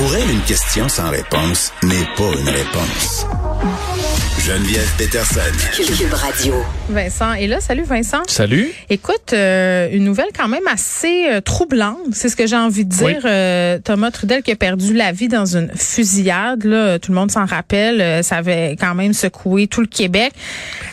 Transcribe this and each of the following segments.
Pour elle, une question sans réponse n'est pas une réponse. Geneviève Peterson. Cube Radio. Vincent est là. Salut Vincent. Salut. Écoute, euh, une nouvelle quand même assez euh, troublante, c'est ce que j'ai envie de dire. Oui. Euh, Thomas Trudel qui a perdu la vie dans une fusillade, là, tout le monde s'en rappelle, euh, ça avait quand même secoué tout le Québec.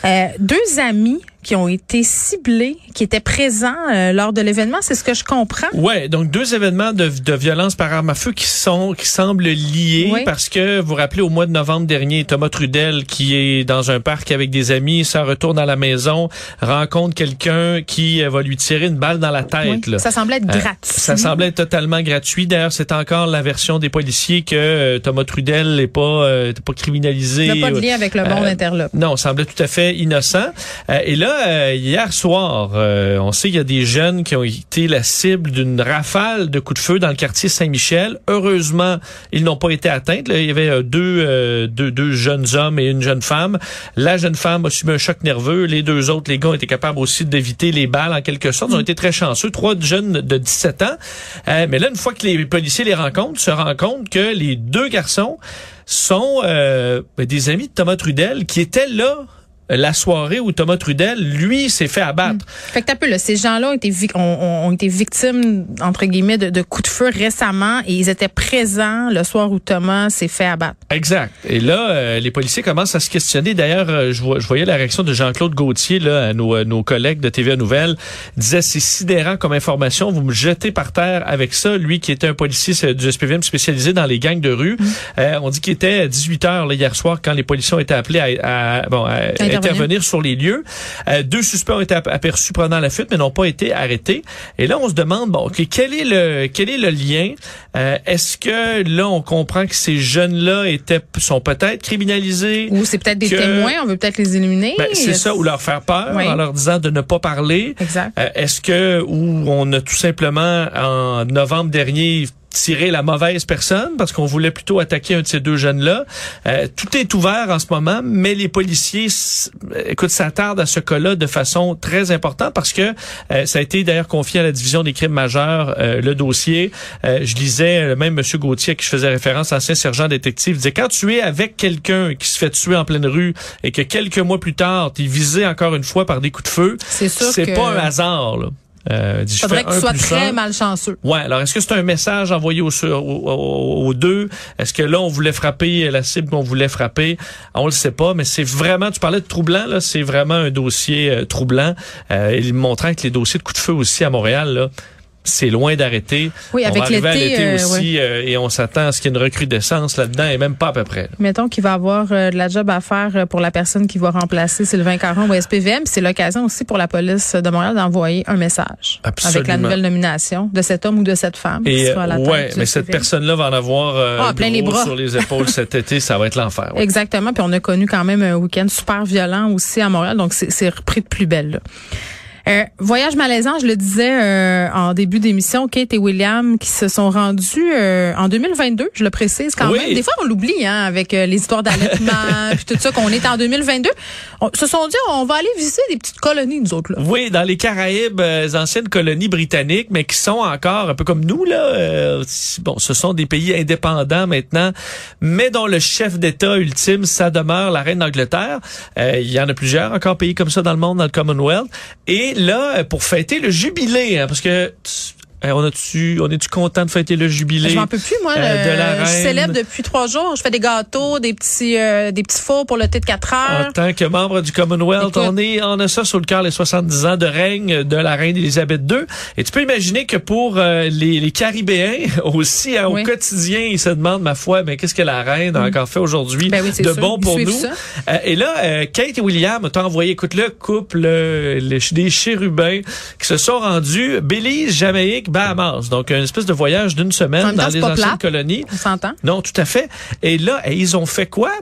Euh, deux amis qui ont été ciblés, qui étaient présents euh, lors de l'événement, c'est ce que je comprends. Ouais, donc deux événements de, de violence par arme à feu qui sont qui semblent liés Oui. parce que vous vous rappelez au mois de novembre dernier, Thomas Trudel qui est dans un parc avec des amis, s'en retourne à la maison, rencontre quelqu'un qui euh, va lui tirer une balle dans la tête. Oui. là. Ça semblait être Euh, gratuit. Ça semblait être totalement gratuit. D'ailleurs, c'est encore la version des policiers que euh, Thomas Trudel n'est pas euh, pas criminalisé. Il n'a pas de lien avec le monde Euh, interlope. Non, semblait tout à fait innocent. Euh, et là, euh, hier soir, euh, on sait qu'il y a des jeunes qui ont été la cible d'une rafale de coups de feu dans le quartier Saint-Michel. Heureusement, ils n'ont pas été atteints. Là, il y avait euh, deux, euh, deux, deux jeunes hommes et une jeune femme. La jeune femme a subi un choc nerveux. Les deux autres, les gars, ont été capables aussi d'éviter les balles en quelque sorte. Ils ont été très chanceux. Trois jeunes de 17 ans. Euh, mais là, une fois que les policiers les rencontrent, se rendent compte que les deux garçons sont euh, ben, des amis de Thomas Trudel qui étaient là la soirée où Thomas Trudel, lui, s'est fait abattre. Fait que t'as peu, là, ces gens-là ont été, ont, ont- été victimes, entre guillemets, de, de coups de feu récemment et ils étaient présents le soir où Thomas s'est fait abattre. Exact. Et là, euh, les policiers commencent à se questionner. D'ailleurs, euh, je, je voyais la réaction de Jean-Claude Gauthier, là, à nos, à nos collègues de TVA Nouvelles, Il disait c'est sidérant comme information. Vous me jetez par terre avec ça. Lui, qui était un policier du SPVM spécialisé dans les gangs de rue, Euh, on dit qu'il était à 18 heures là, hier soir quand les policiers ont été appelés à, à- bon, à Intervenir. sur les lieux. Euh, deux suspects ont été ap- aperçus prenant la fuite, mais n'ont pas été arrêtés. Et là, on se demande, bon, ok, quel est le quel est le lien Euh, Est-ce que là, on comprend que ces jeunes-là étaient sont peut-être criminalisés Ou c'est peut-être des Que- témoins, on veut peut-être les éliminer? ben, c'est ça, ou leur faire peur Oui. en leur disant de ne pas parler. Exact. Euh, Est-ce que ou on a tout simplement en novembre dernier tiré la mauvaise personne parce qu'on voulait plutôt attaquer un de ces deux jeunes-là? Euh, tout est ouvert en ce moment, mais les policiers, euh, écoute, s'attardent à ce cas-là de façon très importante parce que euh, ça a été d'ailleurs confié à la division des crimes majeurs euh, le dossier. Euh, je lisais euh, même Monsieur Gauthier à qui je faisais référence, ancien sergent détective, disait quand tu es avec quelqu'un qui se fait tuer en pleine rue et que quelques mois plus tard, tu es visé encore une fois par des coups de feu, C'est que- pas un hasard. Là. Euh, dit, Faudrait que tu sois très malchanceux. Ouais, alors est-ce que c'est un message envoyé aux, sur- aux, aux- aux deux? Est-ce que là, on voulait frapper la cible qu'on voulait frapper? On le sait pas, mais c'est vraiment, tu parlais de troublant, là, c'est vraiment un dossier euh, troublant. Euh, il montrant que les dossiers de coups de feu aussi à Montréal, là, c'est loin d'arrêter. Oui, on avec va arriver à l'été, euh, aussi euh, et on s'attend à ce qu'il y ait une recrudescence là-dedans et même pas à peu près. là. Mettons qu'il va avoir euh, de la job à faire pour la personne qui va remplacer Sylvain Caron au SPVM. C'est l'occasion aussi pour la police de Montréal d'envoyer un message Absolument. avec la nouvelle nomination de cet homme ou de cette femme. qui Et à la ouais, mais cette personne-là va en avoir euh, Ah, plein les bras. sur les épaules cet été, ça va être l'enfer. ouais. Exactement. Puis on a connu quand même un week-end super violent aussi à Montréal, donc c'est c'est repris de plus belle. là. Euh, voyage malaisant, je le disais euh, en début d'émission, Kate et William qui se sont rendus euh, en 2022, je le précise quand Oui. même. Des fois, on l'oublie hein, avec euh, les histoires d'allaitement puis tout ça qu'on est en 2022. On se sont dit, on va aller visiter des petites colonies, nous autres. Là. Oui, dans les Caraïbes, euh, les anciennes colonies britanniques, mais qui sont encore un peu comme nous là. euh, bon, ce sont des pays indépendants maintenant, mais dont le chef d'État ultime, ça demeure la reine d'Angleterre. Euh, il y en a plusieurs encore pays comme ça dans le monde, dans le Commonwealth. Et là, pour fêter le jubilé, hein, parce que euh, on a-tu, on est-tu content de fêter le jubilé Je m'en peux plus, moi. euh, le- de la je reine? célèbre depuis trois jours. Je fais des gâteaux, des petits, euh, des petits fours pour le thé de 4 heures. En tant que membre du Commonwealth, Écoute. on est, on a ça sur le cœur les 70 ans de règne de la reine Elisabeth II. Et tu peux imaginer que pour euh, les, les Caribéens aussi, hein, Oui. au quotidien, ils se demandent, ma foi, mais qu'est-ce que la reine a encore fait aujourd'hui Ben oui, de sûr. bon Ils pour nous? ça. Et là, Kate et William t'ont envoyé, écoute, le couple euh, les- des chérubins qui se sont rendus Belize, Jamaïque, Bahamas. Donc, une espèce de voyage d'une semaine temps, dans les anciennes plate. colonies. On s'entend? Non, tout à fait. Et là, ils ont fait quoi?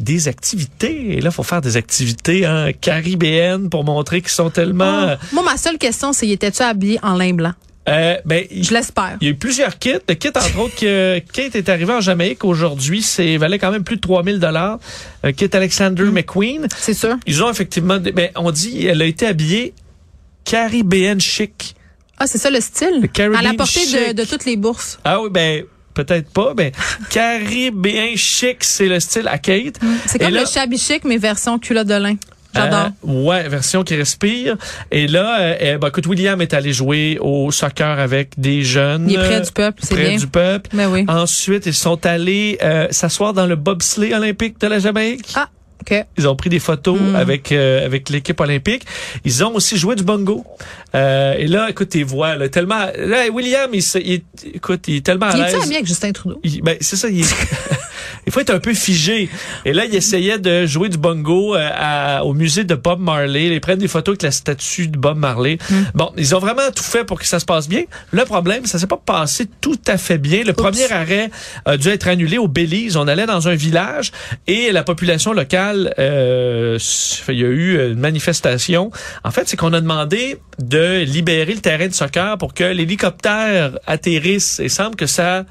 Des activités. Et là, il faut faire des activités hein, caribéennes pour montrer qu'ils sont tellement... Oh. Moi, ma seule question, c'est, était-tu habillé en lin blanc? Euh, ben, Je l'espère. il y a eu plusieurs kits. Le kit, entre autres, que Kate est arrivé en Jamaïque aujourd'hui, c'est valait quand même plus de 3000 dollars. Un kit Alexander McQueen. C'est sûr. Ils ont effectivement... Ben, on dit elle a été habillée caribéenne chic. Ah, c'est ça le style? À la portée de, toutes les bourses. Ah oui, ben peut-être pas, mais caribéen chic, c'est le style à Kate. C'est comme le shabby chic, mais version culotte de lin. J'adore. Euh, ouais, version qui respire. Et là, euh, ben, écoute, William est allé jouer au soccer avec des jeunes. Il est près du peuple, c'est bien. Près du peuple. Mais oui. Ensuite, ils sont allés euh, s'asseoir dans le bobsleigh olympique de la Jamaïque. Ah. Okay. Ils ont pris des photos Mm. avec euh, avec l'équipe olympique. Ils ont aussi joué du bongo. Euh, et là, écoute, tes voix, là, tellement. Là, William, il, il- écoute, il est tellement à Il l'aise. est ami avec Justin Trudeau? Il- ben, c'est ça, il, il être un peu figé. Et là, il essayait de jouer du bongo euh, à- au musée de Bob Marley. Ils prennent des photos avec la statue de Bob Marley. Bon, ils ont vraiment tout fait pour que ça se passe bien. Le problème, ça s'est pas passé tout à fait bien. Le premier arrêt a dû être annulé au Belize. On allait dans un village et la population locale, euh, il y a eu une manifestation. En fait, c'est qu'on a demandé de libérer le terrain de soccer pour que l'hélicoptère atterrisse. Et il semble que ça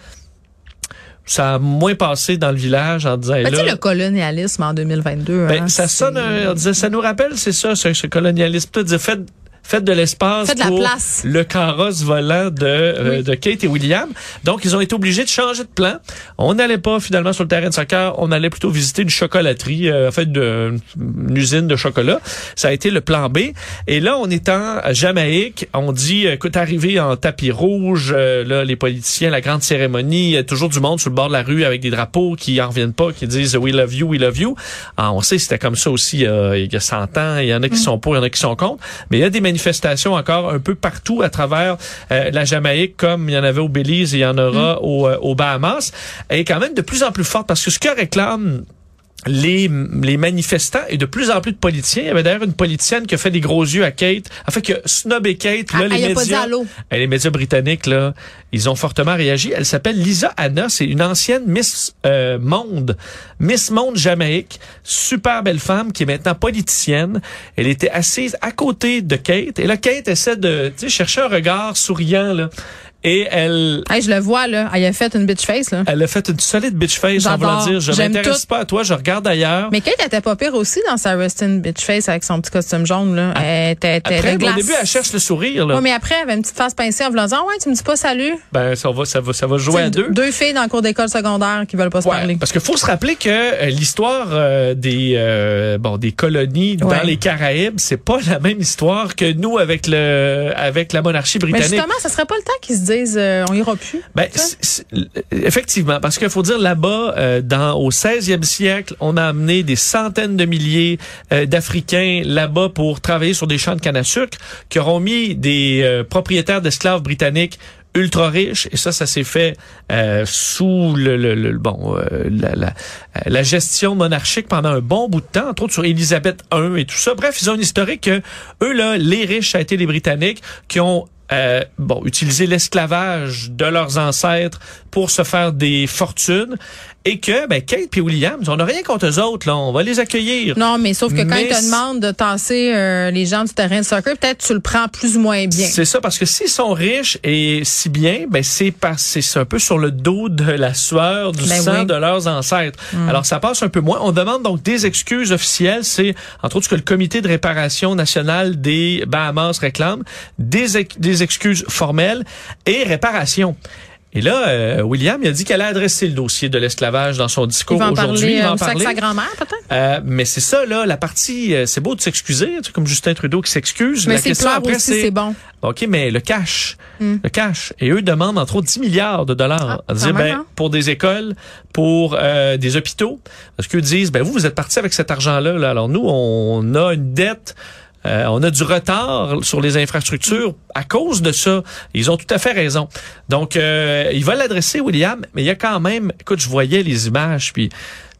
ça a moins passé dans le village en disant, Ben, là, le colonialisme en 2022. ben, hein, ça sonne, on disait, ça nous rappelle, c'est ça, ce, ce colonialisme. Disais, faites, faites de l'espace Faites de la pour place. le carrosse volant de, euh, Oui. de Kate et William. Donc, ils ont été obligés de changer de plan. On n'allait pas finalement sur le terrain de soccer, on allait plutôt visiter une chocolaterie, euh, en fait, de, une usine de chocolat. Ça a été le plan B. Et là, on est en Jamaïque. On dit, euh, écoute, arrivé en tapis rouge, euh, là, les politiciens, la grande cérémonie, il y a toujours du monde sur le bord de la rue avec des drapeaux qui en reviennent pas, qui disent We love you, we love you. Ah, on sait, c'était comme ça aussi euh, il y a 100 ans. Il y en a qui sont pour, il y en a qui sont contre. Mais il y a des manifestations encore un peu partout à travers euh, la Jamaïque, comme il y en avait au Belize et il y en aura au, euh, aux Bahamas. Et quand même de plus en plus forte parce que ce que réclament les, les manifestants et de plus en plus de politiciens. Il y avait d'ailleurs une politicienne qui a fait des gros yeux à Kate. En fait, que snobé Kate, là, Ah, les médias... Les médias britanniques, là, ils ont fortement réagi. Elle s'appelle Lisa Anna. C'est une ancienne Miss euh, Monde. Miss Monde Jamaïque. Super belle femme qui est maintenant politicienne. Elle était assise à côté de Kate. Et là, Kate essaie de chercher un regard souriant. Là. Et elle... Hey, je le vois, là. Elle a fait une bitch face, là. Elle a fait une solide bitch face en voulant dire je m'intéresse pas à toi, je regarde ailleurs. Mais Kate elle était pas pire aussi dans sa Restin bitch face avec son petit costume jaune, là. Elle était, était Après, de au début, elle cherche le sourire. Là. Ouais, mais après, elle avait une petite face pincée en voulant dire, Ah ouais, tu me dis pas salut? Ben, ça va, ça va, ça va jouer à deux. Deux filles dans le cours d'école secondaire qui veulent pas se Ouais, parler. parce qu'il faut se rappeler que euh, l'histoire euh, des euh, bon des colonies Ouais. dans les Caraïbes, c'est pas la même histoire que nous avec le avec la monarchie Mais britannique. justement, ça serait pas le temps qu'ils se disent, euh, on ira plus. Ben, c'est- effectivement, parce qu'il faut dire là-bas, euh, dans au 16e siècle, on a amené des centaines de milliers euh, d'Africains là-bas pour travailler sur des champs de canne à sucre, qui auront mis des euh, propriétaires d'esclaves britanniques ultra riches et ça ça s'est fait euh, sous le, le- le- bon euh, la, la, euh, la gestion monarchique pendant un bon bout de temps entre autres sur Élisabeth I et tout ça bref ils ont une historique que eux là les riches ça a été les britanniques qui ont euh, bon, utiliser l'esclavage de leurs ancêtres pour se faire des fortunes et que ben Kate puis Williams, on n'a rien contre eux autres là, on va les accueillir. Non, mais sauf que quand Mais ils te demandent de tasser euh, les gens du terrain de soccer, peut-être tu le prends plus ou moins bien. C'est ça parce que s'ils sont riches et si bien, ben c'est parce c'est un peu sur le dos de la sueur du Ben sang oui. De leurs ancêtres. Alors ça passe un peu moins. On demande donc des excuses officielles, c'est entre autres ce que le comité de réparation nationale des Bahamas réclame, des des excuses formelles et réparation. Et là, euh, William, il a dit qu'elle a adressé le dossier de l'esclavage dans son discours aujourd'hui. Il va euh, en parler. sa grand-mère, peut-être? Euh, mais c'est ça, là, la partie, euh, c'est beau de s'excuser, tu sais, comme Justin Trudeau qui s'excuse. Mais La c'est question après, aussi, c'est bon. OK, mais le cash, Mm. le cash. Et eux demandent entre autres 10 milliards de dollars. Ah, dire, ben, hein? pour des écoles, pour euh, des hôpitaux. Parce qu'eux disent, ben vous, vous êtes partis avec cet argent-là. Là. Alors nous, on a une dette. Euh, on a du retard sur les infrastructures à cause de ça. Ils ont tout à fait raison. Donc, euh, il va l'adresser, William, mais il y a quand même... Écoute, je voyais les images, puis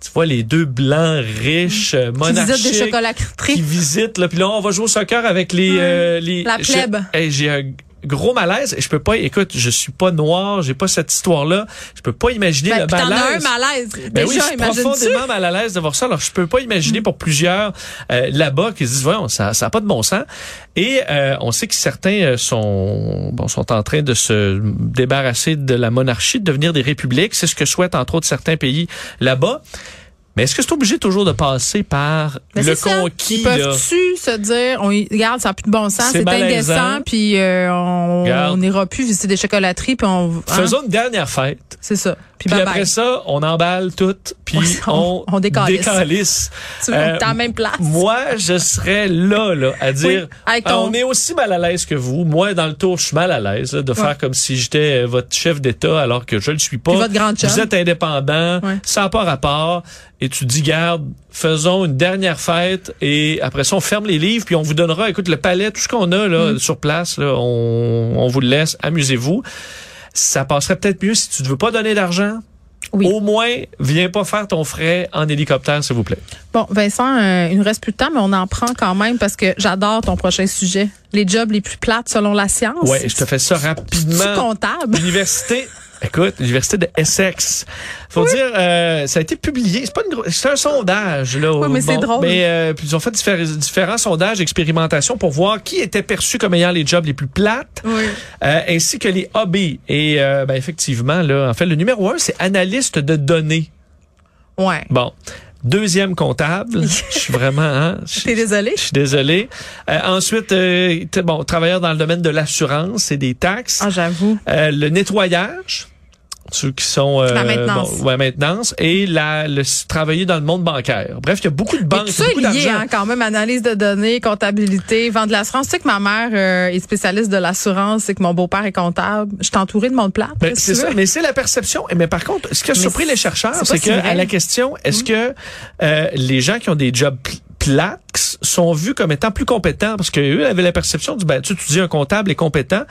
tu vois les deux blancs riches, euh, Qui monarchiques visitent des qui visitent. Là, puis là, on va jouer au soccer avec les... euh, les La plèbe. Hey, J'ai un gros malaise. et Je peux pas... Écoute, je suis pas noir, j'ai pas cette histoire-là. Je peux pas imaginer Ben, le puis t'en as un malaise. malaise. Ben oui, Déjà, je suis profondément mal à l'aise de voir ça. Alors, je peux pas imaginer pour plusieurs euh, là-bas qui se disent, voyons, ça ça a pas de bon sens. Et euh, on sait que certains euh, sont bon sont en train de se débarrasser de la monarchie, de devenir des républiques. C'est ce que souhaitent entre autres certains pays là-bas. Mais est-ce que c'est obligé toujours de passer par Mais le conquis? Peuvent-tu se dire, on, y- regarde, ça n'a plus de bon sens, C'est indécent, puis euh, on n'ira plus visiter des chocolateries, puis on... hein, Faisons une dernière fête. C'est ça. Puis, bye après bye. ça, on emballe tout, puis on, on- on décalisse. décalisse. Tu veux, Euh, la même place. Moi, je serais là, là, à dire, ton- on est aussi mal à l'aise que vous. Moi, dans le tour, je suis mal à l'aise de Ouais. faire comme si j'étais euh, votre chef d'État alors que je le suis pas. Puis votre grande chum. Vous êtes indépendant, Ouais. ça n'a pas rapport. Et tu dis, garde, faisons une dernière fête et après ça, on ferme les livres puis on vous donnera, écoute, le palais, tout ce qu'on a là Mm. sur place, là, on, on vous le laisse, amusez-vous. Ça passerait peut-être mieux si tu ne veux pas donner d'argent. Oui. Au moins, viens pas faire ton frais en hélicoptère, s'il vous plaît. Bon, Vincent, euh, il nous reste plus de temps, mais on en prend quand même parce que j'adore ton prochain sujet. Les jobs les plus plates selon la science. Ouais, je te fais ça rapidement. comptable. L'université, écoute, l'université de Essex. Faut dire, euh, ça a été publié. C'est pas une gro- c'est un sondage là. Oui, mais c'est drôle. Mais euh, ils ont fait diffé- différents sondages, expérimentations pour voir qui était perçu comme ayant les jobs les plus plates, Oui. euh, ainsi que les hobbies. Et euh, ben, effectivement là, en fait, le numéro un, c'est analyste de données. Ouais. Bon. Deuxième comptable. Je suis vraiment, hein, je- T'es désolé? je suis désolé. Euh, ensuite, euh, bon, travailleur dans le domaine de l'assurance et des taxes. Ah, j'avoue. Euh, le nettoyage, ceux qui sont euh, La maintenance. bon, ouais, maintenance et la, le travailler dans le monde bancaire. Bref, il y a beaucoup de Mais banques, tout beaucoup lié, hein, quand même, analyse de données, comptabilité, vente de l'assurance. Tu sais que ma mère euh, est spécialiste de l'assurance, c'est que mon beau-père est comptable. Je suis entourée de monde plat. Ben, c'est ça, mais c'est la perception. Mais par contre, ce qui a Mais surpris les chercheurs, c'est si que à la question, est-ce que euh, les gens qui ont des jobs pl- plates sont vus comme étant plus compétents parce que eux avaient la perception du ben tu, tu dis un comptable est compétent,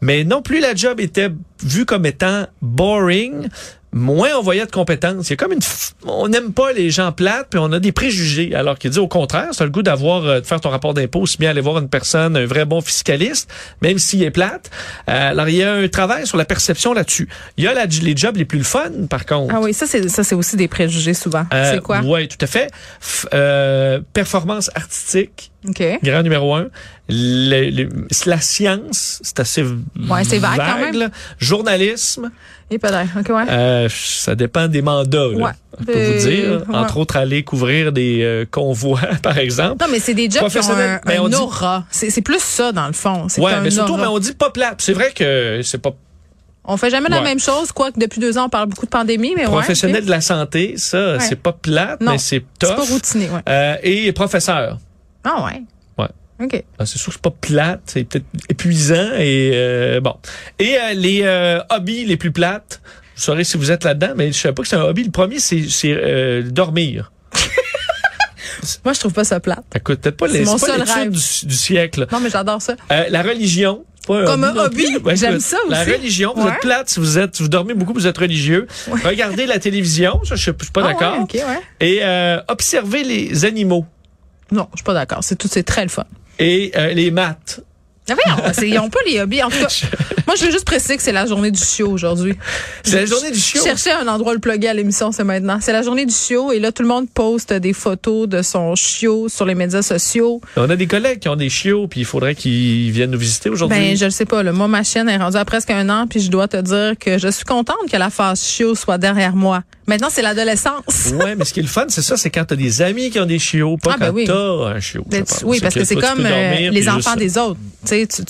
mais non plus la job était vue comme étant boring. Moins on voyait de compétences. Il y a comme une, f- on n'aime pas les gens plates, puis on a des préjugés. Alors qu'il dit au contraire, c'est le goût d'avoir, euh, de faire ton rapport d'impôt, aussi bien aller voir une personne, un vrai bon fiscaliste, même s'il est plate. Euh, alors il y a un travail sur la perception là-dessus. Il y a la- les jobs les plus le fun, par contre. Ah oui, ça, c'est ça, c'est aussi des préjugés souvent. Euh, c'est quoi? Oui, tout à fait. F- euh, performance artistique, OK. grand numéro un. Le- le- la science, c'est assez Ouais, c'est vague quand même. là. Journalisme, Et peut-être. OK, ouais. euh, ça dépend des mandats. Là, Ouais. On peut Euh, vous dire. ouais. Entre autres, aller couvrir des euh, convois, par exemple. Non, mais c'est des jobs qui ont un, ben, dit- aura. C'est plus ça, dans le fond. Un mais surtout, mais on dit pas plate. C'est vrai que c'est pas On fait jamais la Ouais. même chose, quoique depuis deux ans, on parle beaucoup de pandémie, mais professionnel ouais, de la santé. Ça, Ouais. c'est pas plate, Non, mais c'est ok. C'est pas routiné, ouais. Euh, et professeur. Ah ouais? Ouais. OK. Ah, C'est sûr que c'est pas plate, c'est peut-être épuisant et euh, bon. Et euh, les euh, hobbies les plus plates, vous saurez si vous êtes là-dedans, mais je sais pas que c'est un hobby. Le premier, c'est euh, dormir. Moi, je trouve pas ça plate. Écoute, peut-être pas les pas du, du siècle. Non, mais j'adore ça. Euh, la religion. pas Comme un hobby. Ouais, J'aime ça La aussi. religion, vous Ouais. êtes plate si vous êtes, vous dormez beaucoup, vous êtes religieux. Regardez la télévision, ça, je suis je suis pas Ah d'accord. ouais, OK, ouais. Et euh, observez les animaux Non, je suis pas d'accord. C'est tout, c'est très le fun. et euh, les maths. Ah, c'est- ils ont pas les hobbies. En tout cas, moi, je veux juste préciser que c'est la journée du chiot aujourd'hui. C'est la journée du chiot. Je cherchais un endroit à le plugger à l'émission, c'est maintenant. C'est la journée du chiot et là, tout le monde poste des photos de son chiot sur les médias sociaux. On a des collègues qui ont des chiots, puis il faudrait qu'ils viennent nous visiter aujourd'hui. Ben, je le sais pas. Là. Moi, ma chienne est rendue à presque un an, puis je dois te dire que je suis contente que la phase chiot soit derrière moi. Maintenant, c'est l'adolescence. Ouais, mais ce qui est le fun, c'est ça, c'est quand t'as des amis qui ont des chiots, pas Ah, ben quand oui. t'as un chiot. Pense. oui, parce que c'est comme euh, les enfants juste- des autres. Tu sais, tu,